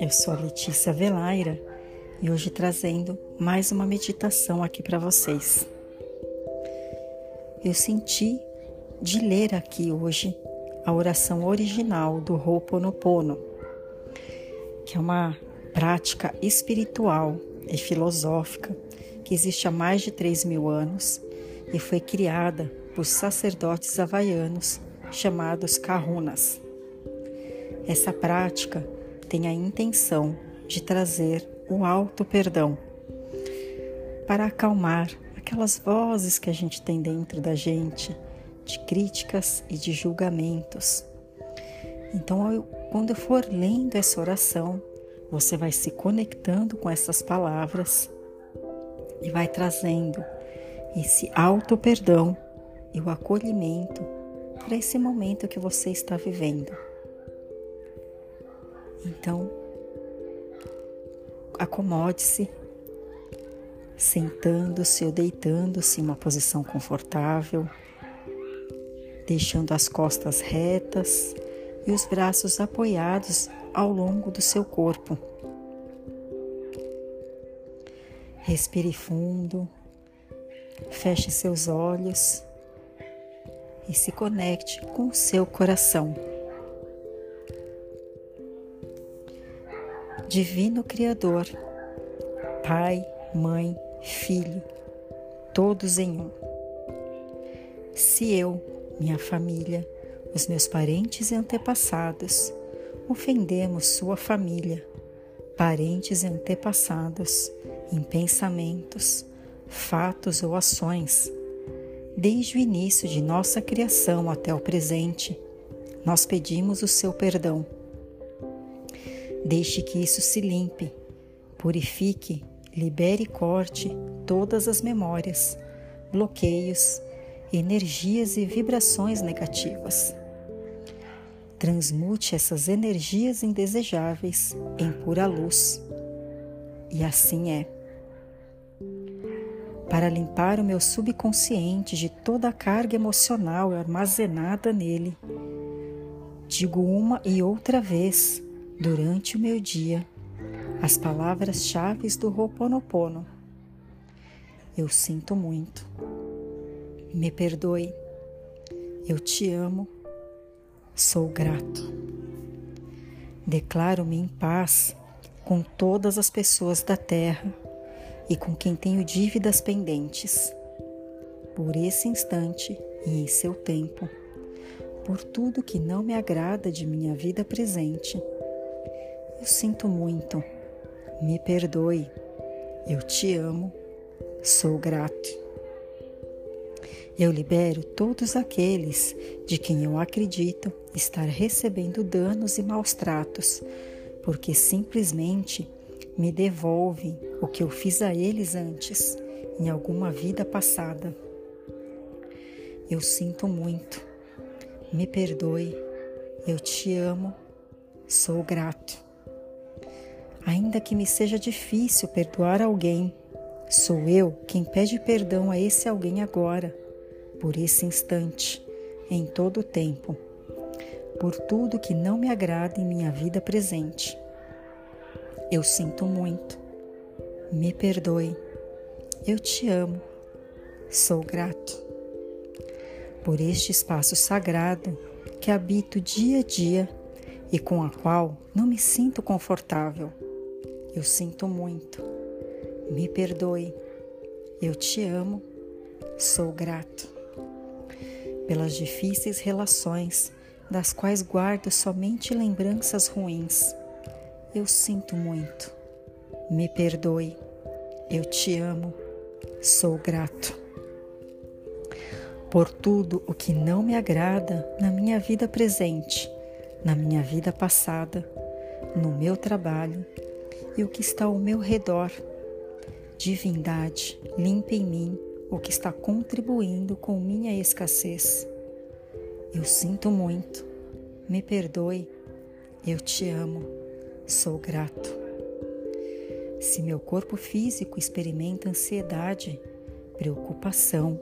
Eu sou a Letícia Velaira e hoje trazendo mais uma meditação aqui para vocês. Eu senti de ler aqui hoje a oração original do Ho'oponopono, que é uma prática espiritual e filosófica que existe há mais de 3 mil anos e foi criada por sacerdotes havaianos chamados kahunas. Essa prática tem a intenção de trazer o alto perdão para acalmar aquelas vozes que a gente tem dentro da gente de críticas e de julgamentos. Então, quando eu for lendo essa oração, você vai se conectando com essas palavras e vai trazendo esse auto perdão e o acolhimento para esse momento que você está vivendo. Então, acomode-se, sentando-se ou deitando-se em uma posição confortável, deixando as costas retas e os braços apoiados ao longo do seu corpo. Respire fundo, feche seus olhos e se conecte com o seu coração. Divino Criador, Pai, Mãe, Filho, todos em um. Se eu, minha família, os meus parentes e antepassados ofendemos sua família, parentes e antepassados em pensamentos, fatos ou ações, desde o início de nossa criação até o presente, nós pedimos o seu perdão Deixe que isso se limpe, purifique, libere e corte todas as memórias, bloqueios, energias e vibrações negativas. Transmute essas energias indesejáveis em pura luz. E assim é. Para limpar o meu subconsciente de toda a carga emocional armazenada nele, digo uma e outra vez durante o meu dia as palavras-chave do Ho'oponopono. Eu sinto muito. Me perdoe. Eu te amo. Sou grato. Declaro-me em paz com todas as pessoas da terra e com quem tenho dívidas pendentes. Por esse instante e em seu tempo, por tudo que não me agrada de minha vida presente eu sinto muito. Me perdoe. Eu te amo. Sou grato. Eu libero todos aqueles de quem eu acredito estar recebendo danos e maus tratos, porque simplesmente me devolvem o que eu fiz a eles antes, em alguma vida passada. Eu sinto muito. Me perdoe. Eu te amo. Sou grato. Ainda que me seja difícil perdoar alguém, sou eu quem pede perdão a esse alguém agora, por esse instante, em todo o tempo, por tudo que não me agrada em minha vida presente. Eu sinto muito. Me perdoe. Eu te amo. Sou grato. Por este espaço sagrado que habito dia a dia e com a qual não me sinto confortável eu sinto muito. Me perdoe. Eu te amo. Sou grato. Pelas difíceis relações, das quais guardo somente lembranças ruins. Eu sinto muito. Me perdoe. Eu te amo. Sou grato. Por tudo o que não me agrada na minha vida presente, na minha vida passada, no meu trabalho e o que está ao meu redor. Divindade, limpe em mim o que está contribuindo com minha escassez. Eu sinto muito, me perdoe, eu te amo, sou grato. Se meu corpo físico experimenta ansiedade, preocupação,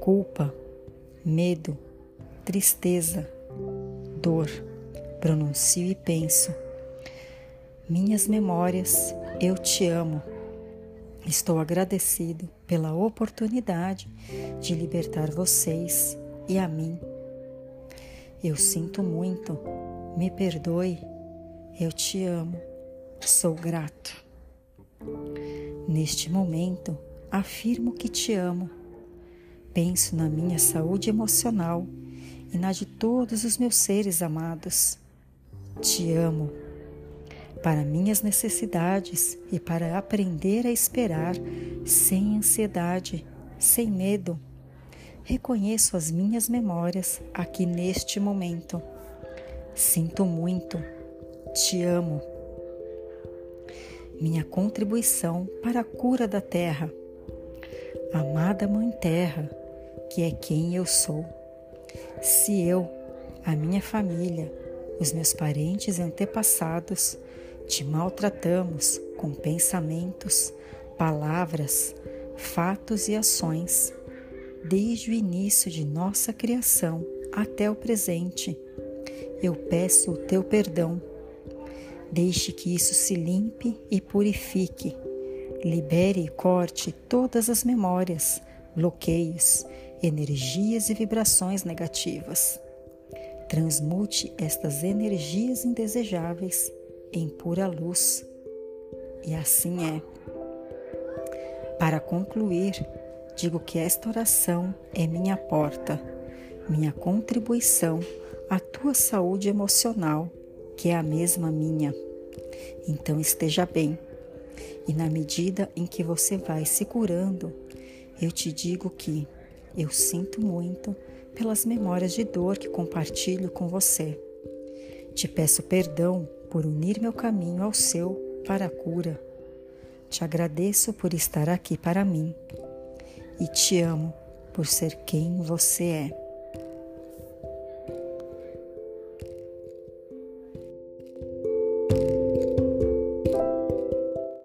culpa, medo, tristeza, dor, pronuncio e penso. Minhas memórias, eu te amo. Estou agradecido pela oportunidade de libertar vocês e a mim. Eu sinto muito, me perdoe, eu te amo, sou grato. Neste momento, afirmo que te amo. Penso na minha saúde emocional e na de todos os meus seres amados. Te amo. Para minhas necessidades e para aprender a esperar sem ansiedade, sem medo. Reconheço as minhas memórias aqui neste momento. Sinto muito. Te amo. Minha contribuição para a cura da terra. Amada Mãe Terra, que é quem eu sou. Se eu, a minha família, os meus parentes e antepassados te maltratamos com pensamentos, palavras, fatos e ações, desde o início de nossa criação até o presente, eu peço o teu perdão. Deixe que isso se limpe e purifique. Libere e corte todas as memórias, bloqueios energias e vibrações negativas. Transmute estas energias indesejáveis em pura luz. E assim é. Para concluir, digo que esta oração é minha porta, minha contribuição à tua saúde emocional, que é a mesma minha. Então esteja bem. E na medida em que você vai se curando, eu te digo que eu sinto muito pelas memórias de dor que compartilho com você. Te peço perdão por unir meu caminho ao seu para a cura. Te agradeço por estar aqui para mim e te amo por ser quem você é.